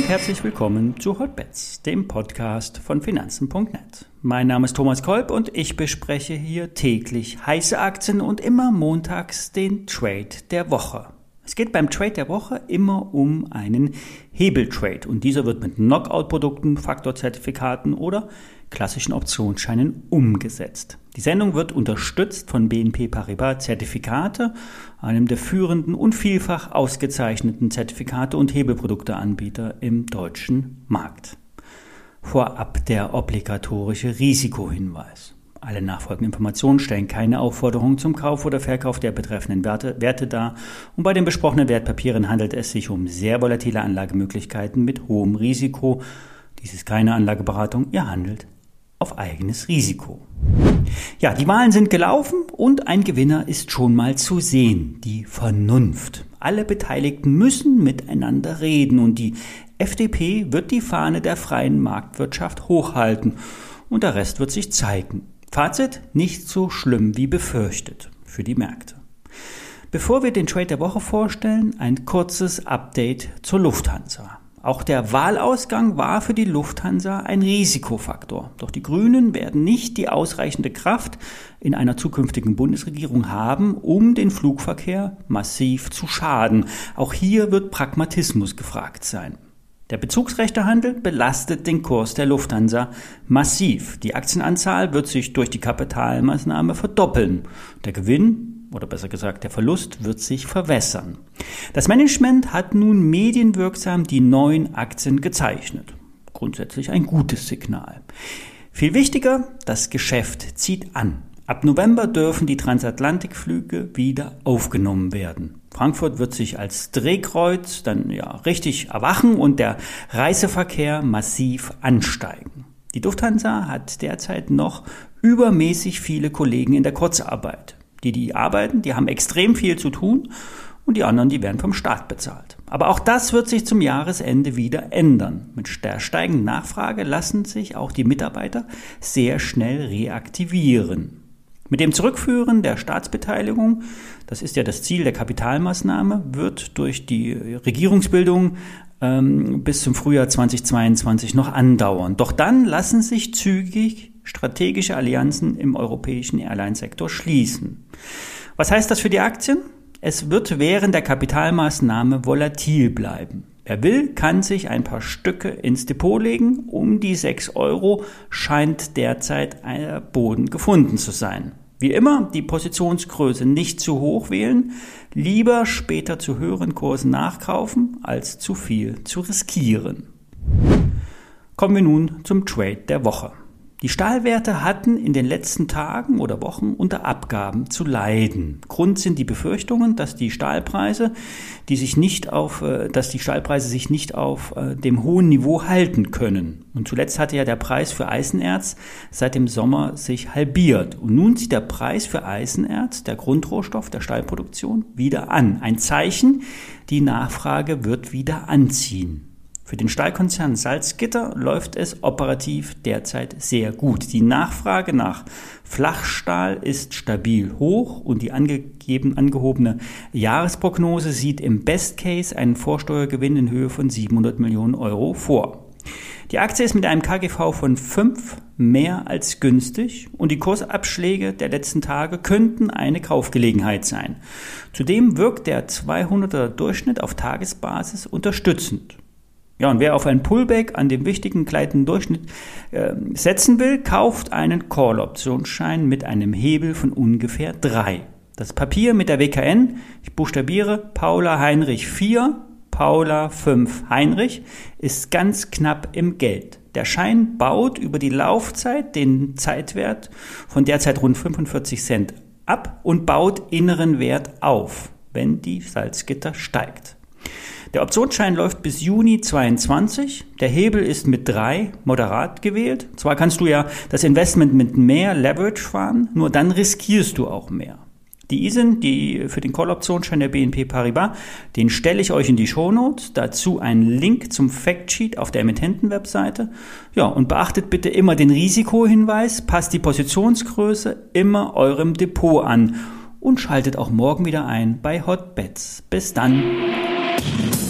und herzlich willkommen zu Hotbets, dem Podcast von Finanzen.net. Mein Name ist Thomas Kolb und ich bespreche hier täglich heiße Aktien und immer montags den Trade der Woche. Es geht beim Trade der Woche immer um einen Hebeltrade und dieser wird mit Knockout-Produkten, Faktorzertifikaten oder klassischen Optionsscheinen umgesetzt. Die Sendung wird unterstützt von BNP Paribas Zertifikate, einem der führenden und vielfach ausgezeichneten Zertifikate- und Hebelprodukteanbieter im deutschen Markt. Vorab der obligatorische Risikohinweis. Alle nachfolgenden Informationen stellen keine Aufforderung zum Kauf oder Verkauf der betreffenden Werte, Werte dar und bei den besprochenen Wertpapieren handelt es sich um sehr volatile Anlagemöglichkeiten mit hohem Risiko. Dies ist keine Anlageberatung, ihr handelt auf eigenes Risiko. Ja, die Wahlen sind gelaufen und ein Gewinner ist schon mal zu sehen, die Vernunft. Alle Beteiligten müssen miteinander reden und die FDP wird die Fahne der freien Marktwirtschaft hochhalten und der Rest wird sich zeigen. Fazit, nicht so schlimm wie befürchtet für die Märkte. Bevor wir den Trade der Woche vorstellen, ein kurzes Update zur Lufthansa. Auch der Wahlausgang war für die Lufthansa ein Risikofaktor. Doch die Grünen werden nicht die ausreichende Kraft in einer zukünftigen Bundesregierung haben, um den Flugverkehr massiv zu schaden. Auch hier wird Pragmatismus gefragt sein. Der Bezugsrechtehandel belastet den Kurs der Lufthansa massiv. Die Aktienanzahl wird sich durch die Kapitalmaßnahme verdoppeln. Der Gewinn oder besser gesagt der Verlust wird sich verwässern. Das Management hat nun medienwirksam die neuen Aktien gezeichnet. Grundsätzlich ein gutes Signal. Viel wichtiger, das Geschäft zieht an. Ab November dürfen die Transatlantikflüge wieder aufgenommen werden. Frankfurt wird sich als Drehkreuz dann ja richtig erwachen und der Reiseverkehr massiv ansteigen. Die Lufthansa hat derzeit noch übermäßig viele Kollegen in der Kurzarbeit. Die, die arbeiten, die haben extrem viel zu tun und die anderen, die werden vom Staat bezahlt. Aber auch das wird sich zum Jahresende wieder ändern. Mit der steigenden Nachfrage lassen sich auch die Mitarbeiter sehr schnell reaktivieren. Mit dem Zurückführen der Staatsbeteiligung, das ist ja das Ziel der Kapitalmaßnahme, wird durch die Regierungsbildung ähm, bis zum Frühjahr 2022 noch andauern. Doch dann lassen sich zügig strategische Allianzen im europäischen Airline-Sektor schließen. Was heißt das für die Aktien? Es wird während der Kapitalmaßnahme volatil bleiben. Wer will, kann sich ein paar Stücke ins Depot legen. Um die 6 Euro scheint derzeit ein Boden gefunden zu sein. Wie immer, die Positionsgröße nicht zu hoch wählen, lieber später zu höheren Kursen nachkaufen, als zu viel zu riskieren. Kommen wir nun zum Trade der Woche. Die Stahlwerte hatten in den letzten Tagen oder Wochen unter Abgaben zu leiden. Grund sind die Befürchtungen, dass die Stahlpreise, die sich nicht auf, äh, dass die Stahlpreise sich nicht auf äh, dem hohen Niveau halten können. Und zuletzt hatte ja der Preis für Eisenerz seit dem Sommer sich halbiert. Und nun zieht der Preis für Eisenerz, der Grundrohstoff der Stahlproduktion, wieder an. Ein Zeichen, die Nachfrage wird wieder anziehen. Für den Stahlkonzern Salzgitter läuft es operativ derzeit sehr gut. Die Nachfrage nach Flachstahl ist stabil hoch und die angegeben, angehobene Jahresprognose sieht im Best Case einen Vorsteuergewinn in Höhe von 700 Millionen Euro vor. Die Aktie ist mit einem KGV von 5 mehr als günstig und die Kursabschläge der letzten Tage könnten eine Kaufgelegenheit sein. Zudem wirkt der 200er Durchschnitt auf Tagesbasis unterstützend. Ja, und wer auf ein Pullback an dem wichtigen gleitenden Durchschnitt äh, setzen will, kauft einen Call-Optionsschein mit einem Hebel von ungefähr 3. Das Papier mit der WKN, ich buchstabiere Paula Heinrich 4, Paula 5 Heinrich, ist ganz knapp im Geld. Der Schein baut über die Laufzeit den Zeitwert von derzeit rund 45 Cent ab und baut inneren Wert auf, wenn die Salzgitter steigt. Der Optionsschein läuft bis Juni 22. Der Hebel ist mit drei moderat gewählt. Zwar kannst du ja das Investment mit mehr Leverage fahren, nur dann riskierst du auch mehr. Die ISIN, die für den Call-Optionsschein der BNP Paribas, den stelle ich euch in die Shownotes. Dazu einen Link zum Factsheet auf der Emittenten-Webseite. Ja, und beachtet bitte immer den Risikohinweis, passt die Positionsgröße immer eurem Depot an und schaltet auch morgen wieder ein bei Hotbets. Bis dann. Yes!